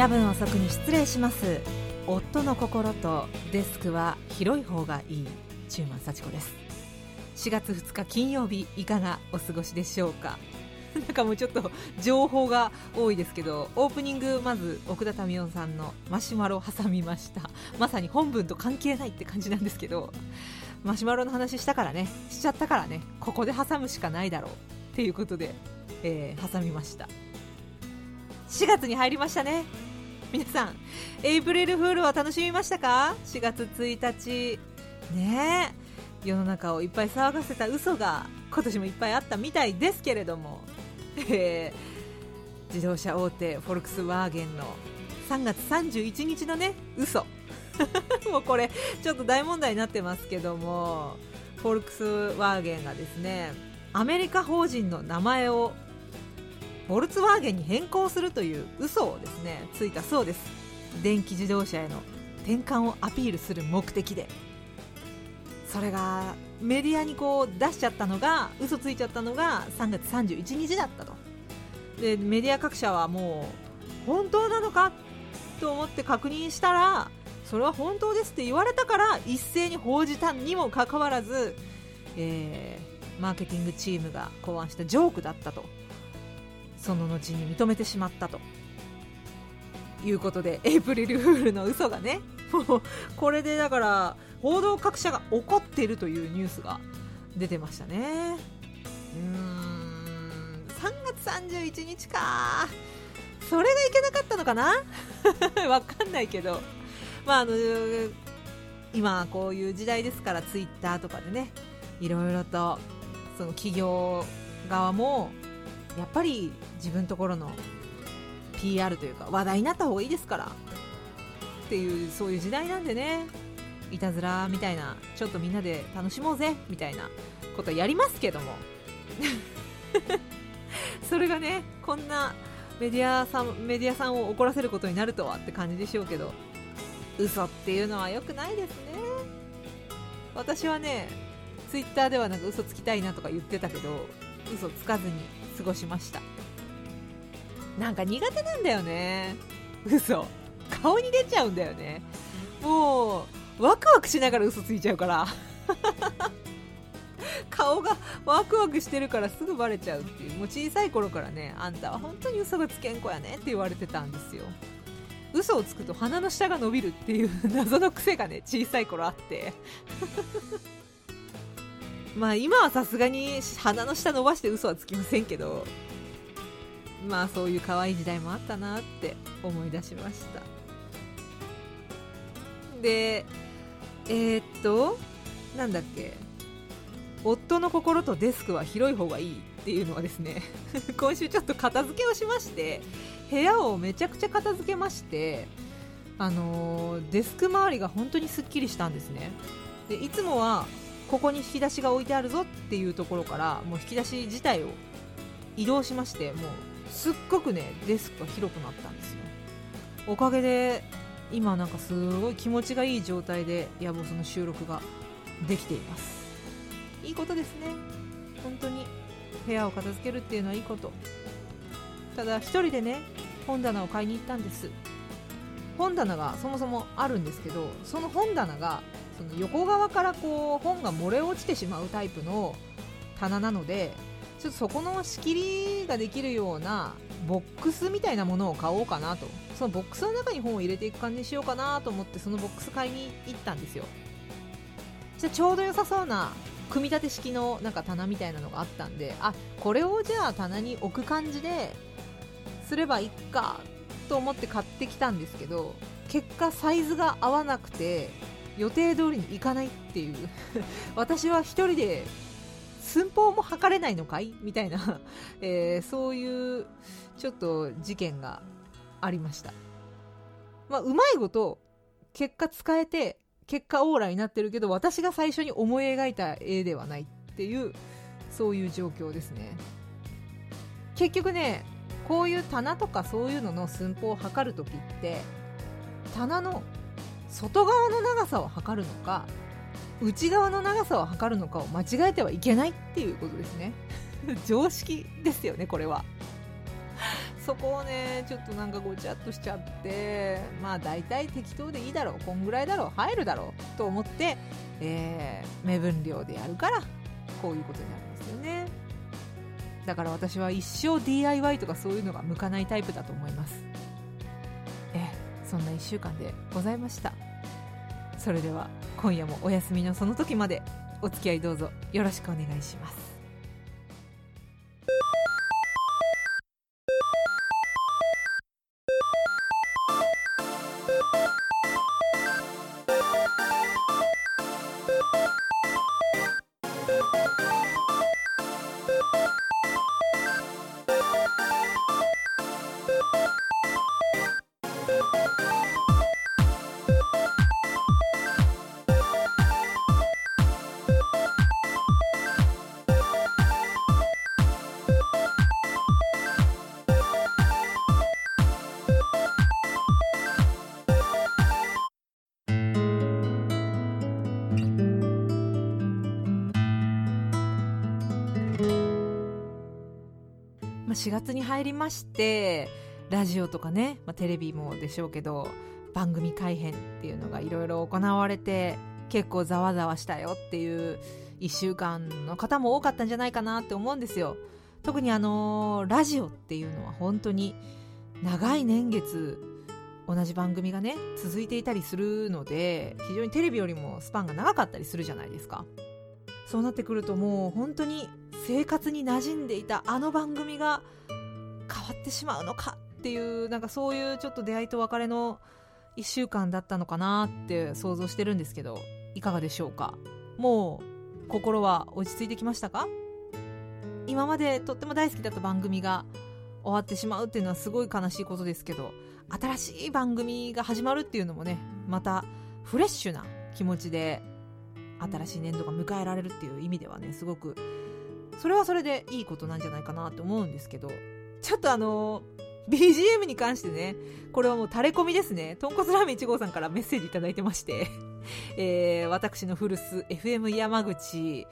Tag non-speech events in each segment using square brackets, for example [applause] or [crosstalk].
夜分遅くに失礼します。夫の心とデスクは広い方がいい。中馬幸子です。4月2日金曜日いかがお過ごしでしょうか？[laughs] なんかもうちょっと情報が多いですけどオープニングまず奥田民生さんのマシュマロを挟みました。まさに本文と関係ないって感じなんですけどマシュマロの話したからね。しちゃったからね。ここで挟むしかないだろう。っていうことで、えー、挟みました。4月に入りましたね。[laughs] 皆さんエイプリルフールは楽しみましたか？4月1日。ね世の中をいっぱい騒がせた嘘が今年もいっぱいあったみたいですけれども、えー、自動車大手フォルクスワーゲンの3月31日のね嘘。[laughs] もうこれちょっと大問題になってますけども。フォルクスワーゲンがですねアメリカ法人の名前をフォルツワーゲンに変更するという嘘をですねついたそうです。電気自動車への転換をアピールする目的でそれがメディアにこう出しちゃったのが嘘ついちゃったのが3月31日だったとでメディア各社はもう本当なのかと思って確認したらそれは本当ですって言われたから一斉に報じたにもかかわらず、えー、マーケティングチームが考案したジョークだったと。その後に認めてしまったと。いうことでエイプリルフールの嘘がねもうこれでだから報道各社が怒っているというニュースが出てましたね。うん3月31日か。それがいけなかったのかな？[laughs] わかんないけど。まああの今こういう時代ですからツイッターとかでねいろいろとその企業側もやっぱり自分ところの PR というか話題になった方がいいですからっていうそういう時代なんでね。いたずらみたいなちょっとみんなで楽しもうぜみたいなことやりますけども。[laughs] それがねこんなメディアさんメディアさんを怒らせることになるとはって感じでしょうけど嘘っていうのは良くないですね。私はねツイッターではなんか嘘つきたいなとか言ってたけど嘘つかずに過ごしました。なんか苦手なんだよね。嘘。顔に出ちゃうんだよね。もうワクワクしながら嘘ついちゃうから。[laughs] 顔がワクワクしてるからすぐバレちゃうっていう。もう小さい頃からねあんたは本当に嘘がつけん子やねって言われてたんですよ。嘘をつくと鼻の下が伸びるっていう謎の癖がね小さい頃あって。まあ今はさすがに鼻の下伸ばして嘘はつきませんけどまあそういう可愛い時代もあったなって思い出しました。でえー、っとなんだっけ夫の心とデスクは広い方がいいっていうのはですね [laughs] 今週ちょっと片付けをしまして部屋をめちゃくちゃ片付けましてあのー、デスク周りが本当にすっきりしたんですね。でいつもはここに引き出しが置いてあるぞっていうところからもう引き出し自体を移動しましてもうすっごくねデスクが広くなったんですよ。おかげで今なんかすごい気持ちがいい状態で野望その収録ができています。いいことですね。本当に部屋を片付けるっていうのはいいこと。ただ一人でね本棚を買いに行ったんです。本棚がそもそもあるんですけどその本棚がその横側からこう本が漏れ落ちてしまうタイプの棚なのでちょっとそこの仕切りができるようなボックスみたいなものを買おうかなと。そのボックスの中に本を入れていく感じにしようかなと思ってそのボックス買いに行ったんですよ。じゃちょうど良さそうな組み立て式のなんか棚みたいなのがあったんであこれをじゃあ棚に置く感じですればいいかと思って買ってきたんですけど結果サイズが合わなくて予定通りにいかないっていう。[laughs] 私は1人で寸法も測れないのかい？みたいな、[laughs] えー、そういうちょっと事件がありました。まあ、うまいこと結果使えて結果オーラになってるけど私が最初に思い描いた絵ではないっていうそういう状況ですね。結局ねこういう棚とかそういうのの寸法を測るときって棚の外側の長さを測るのか内側の長さを測るのかを間違えてはいけないっていうことですね。[laughs] 常識ですよねこれは。そこをねちょっとなんかごちゃっとしちゃってまあ大体適当でいいだろうこんぐらいだろう入るだろうと思って、えー、目分量でやるからこういうことになるんですよね。だから私は一生 DIY とかそういうのが向かないタイプだと思います。えそんな1週間でございました。それでは今夜もお休みのその時までお付き合いどうぞよろしくお願いします。まあ、4月に入りましてラジオとかね、まあ、テレビもでしょうけど番組改編っていうのがいろいろ行われて結構ざわざわしたよっていう1週間の方も多かったんじゃないかなって思うんですよ。特にあのー、ラジオっていうのは本当に長い年月同じ番組がね続いていたりするので非常にテレビよりもスパンが長かったりするじゃないですか。そうなってくるともう本当に生活に馴染んでいたあの番組が変わってしまうのかっていうなんかそういうちょっと出会いと別れの1週間だったのかなって想像してるんですけどいかがでしょうか？もう心は落ち着いてきましたか？今までとっても大好きだった番組が終わってしまうっていうのはすごい悲しいことですけど新しい番組が始まるっていうのもねまたフレッシュな気持ちで新しい年度が迎えられるっていう意味ではねすごくそれはそれでいいことなんじゃないかなって思うんですけど。ちょっとあの BGM に関してねこれはもう垂れ込みですね。とんこつラーメン1号さんからメッセージ頂いてまして。[laughs] えー、私の古巣 FM 山口。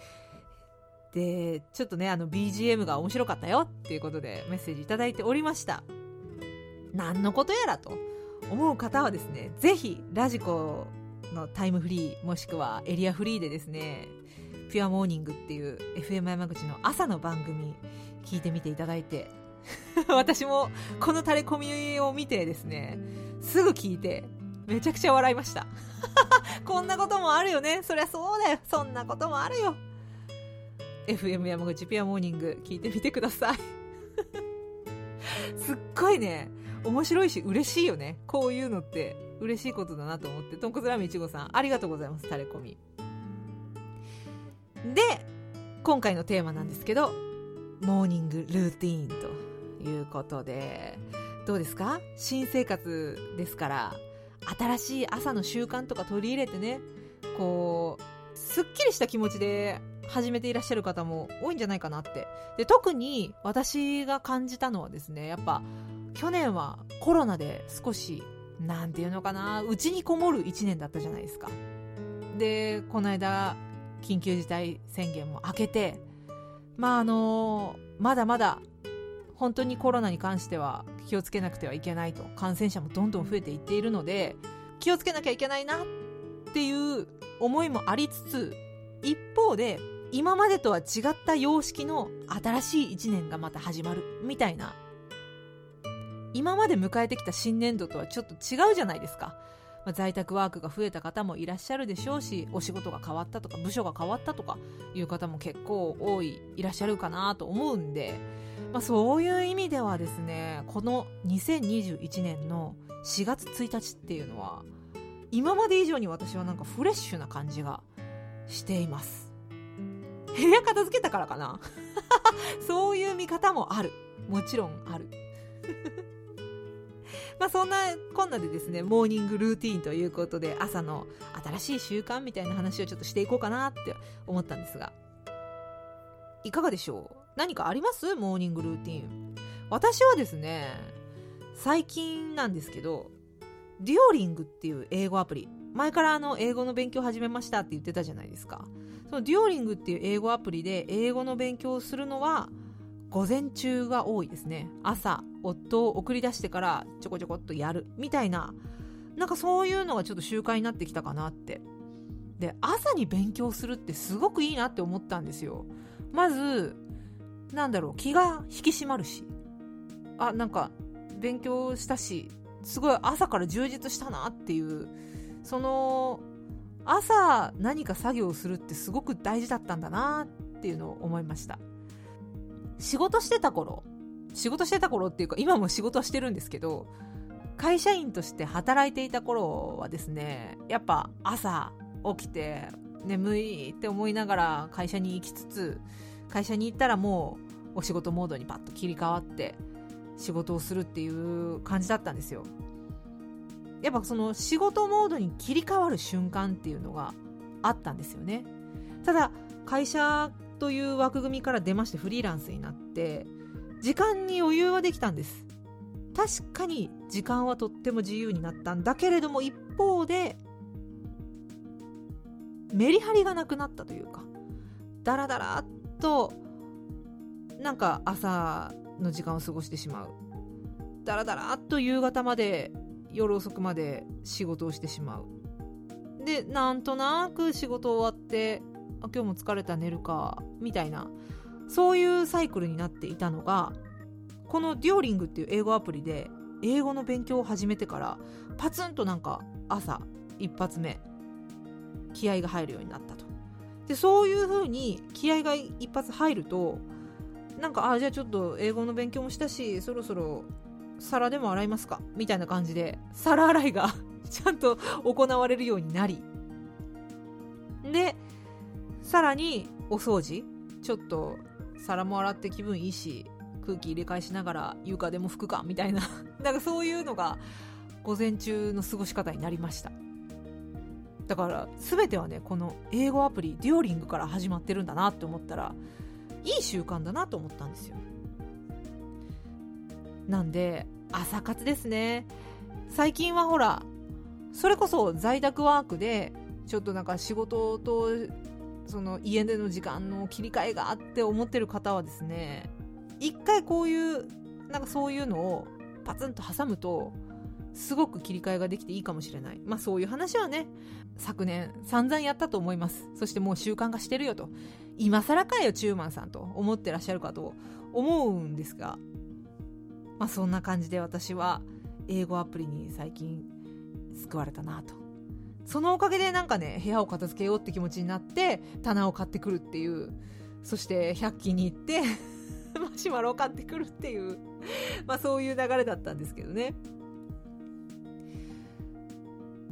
でちょっとねあの BGM が面白かったよっていうことでメッセージ頂いておりました。何のことやらと思う方はですねぜひラジコのタイムフリーもしくはエリアフリーでですねピュアモーニングっていう FM 山口の朝の番組聞いてみていただいて [laughs] 私もこの垂れ込みを見てですねすぐ聞いてめちゃくちゃ笑いました。[laughs] こんなこともあるよね。そりゃそうだよ。そんなこともあるよ。FM 山口ピュアモーニング聞いてみてください。[laughs] すっごいね面白いし嬉しいよね。こういうのって嬉しいことだなと思って。とんこつラーメンいちごさんありがとうございますタレコミで今回のテーマなんですけどモーニングルーティーンということでどうですか？新生活ですから新しい朝の習慣とか取り入れてねこうすっきりした気持ちで始めていらっしゃる方も多いんじゃないかなって。で特に私が感じたのはですねやっぱ去年はコロナで少しなんていうのかなうちにこもる1年だったじゃないですか。でこの間緊急事態宣言も明けてまああのまだまだ本当にコロナに関しては気をつけなくてはいけないと感染者もどんどん増えていっているので気をつけなきゃいけないなっていう思いもありつつ一方で今までとは違った様式の新しい1年がまた始まるみたいな今まで迎えてきた新年度とはちょっと違うじゃないですか。まあ、在宅ワークが増えた方もいらっしゃるでしょうし、お仕事が変わったとか、部署が変わったとかいう方も結構多い、いらっしゃるかなと思うんで、まあ、そういう意味ではですね、この2021年の4月1日っていうのは、今まで以上に私はなんかフレッシュな感じがしています。部屋片付けたからかな？[laughs] そういう見方もある。もちろんある。まあそんなこんなでですね、モーニングルーティーンということで、朝の新しい習慣みたいな話をちょっとしていこうかなって思ったんですが、いかがでしょう？何かあります？モーニングルーティーン。私はですね、最近なんですけど、デュオリングっていう英語アプリ、前からあの英語の勉強始めましたって言ってたじゃないですか。そのデュオリングっていう英語アプリで英語の勉強をするのは午前中が多いですね。朝夫を送り出してからちょこちょこっとやる。みたいな。なんかそういうのがちょっと習慣になってきたかなって。で朝に勉強するってすごくいいなって思ったんですよ。まずなんだろう気が引き締まるし。あなんか勉強したしすごい朝から充実したなっていう。その朝何か作業するってすごく大事だったんだなっていうのを思いました。仕事してた頃仕事してた頃っていうか今も仕事してるんですけど会社員として働いていた頃はですねやっぱ朝起きて眠いって思いながら会社に行きつつ会社に行ったらもうお仕事モードにパッと切り替わって仕事をするっていう感じだったんですよ。やっぱその仕事モードに切り替わる瞬間っていうのがあったんですよね。ただ会社という枠組みから出ましてフリーランスになって時間に余裕はできたんです。確かに時間はとっても自由になったんだけれども一方でメリハリがなくなったというかダラダラっとなんか朝の時間を過ごしてしまう。ダラダラっと夕方まで夜遅くまで仕事をしてしまう。でなんとなく仕事終わって今日も疲れた寝るかみたいなそういうサイクルになっていたのがこのデュオリングっていう英語アプリで英語の勉強を始めてからパツンとなんか朝一発目気合が入るようになったと。でそういう風に気合が一発入るとなんかあじゃあちょっと英語の勉強もしたしそろそろ皿でも洗いますかみたいな感じで皿洗いが [laughs] ちゃんと行われるようになり。でさらにお掃除ちょっと皿も洗って気分いいし空気入れ替えしながら床でも拭くかみたいな。[laughs] なんかそういうのが午前中の過ごし方になりました。だから全てはねこの英語アプリデュオリングから始まってるんだなって思ったらいい習慣だなと思ったんですよ。なんで朝活ですね。最近はほらそれこそ在宅ワークでちょっとなんか仕事とその家での時間の切り替えがあって思ってる方はですね一回こういうなんかそういうのをパツンと挟むとすごく切り替えができていいかもしれない。まあそういう話はね昨年散々やったと思います。そしてもう習慣化してるよと。今更かよチューマンさんと思ってらっしゃるかと思うんですが。まあそんな感じで私は英語アプリに最近救われたなと。そのおかげでなんかね部屋を片付けようって気持ちになって棚を買ってくるっていう。そして100均に行って [laughs] マシュマロを買ってくるっていう。まあそういう流れだったんですけどね。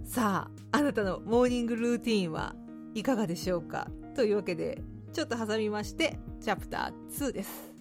さああなたのモーニングルーティンはいかがでしょうか？というわけでちょっと挟みましてチャプター2です。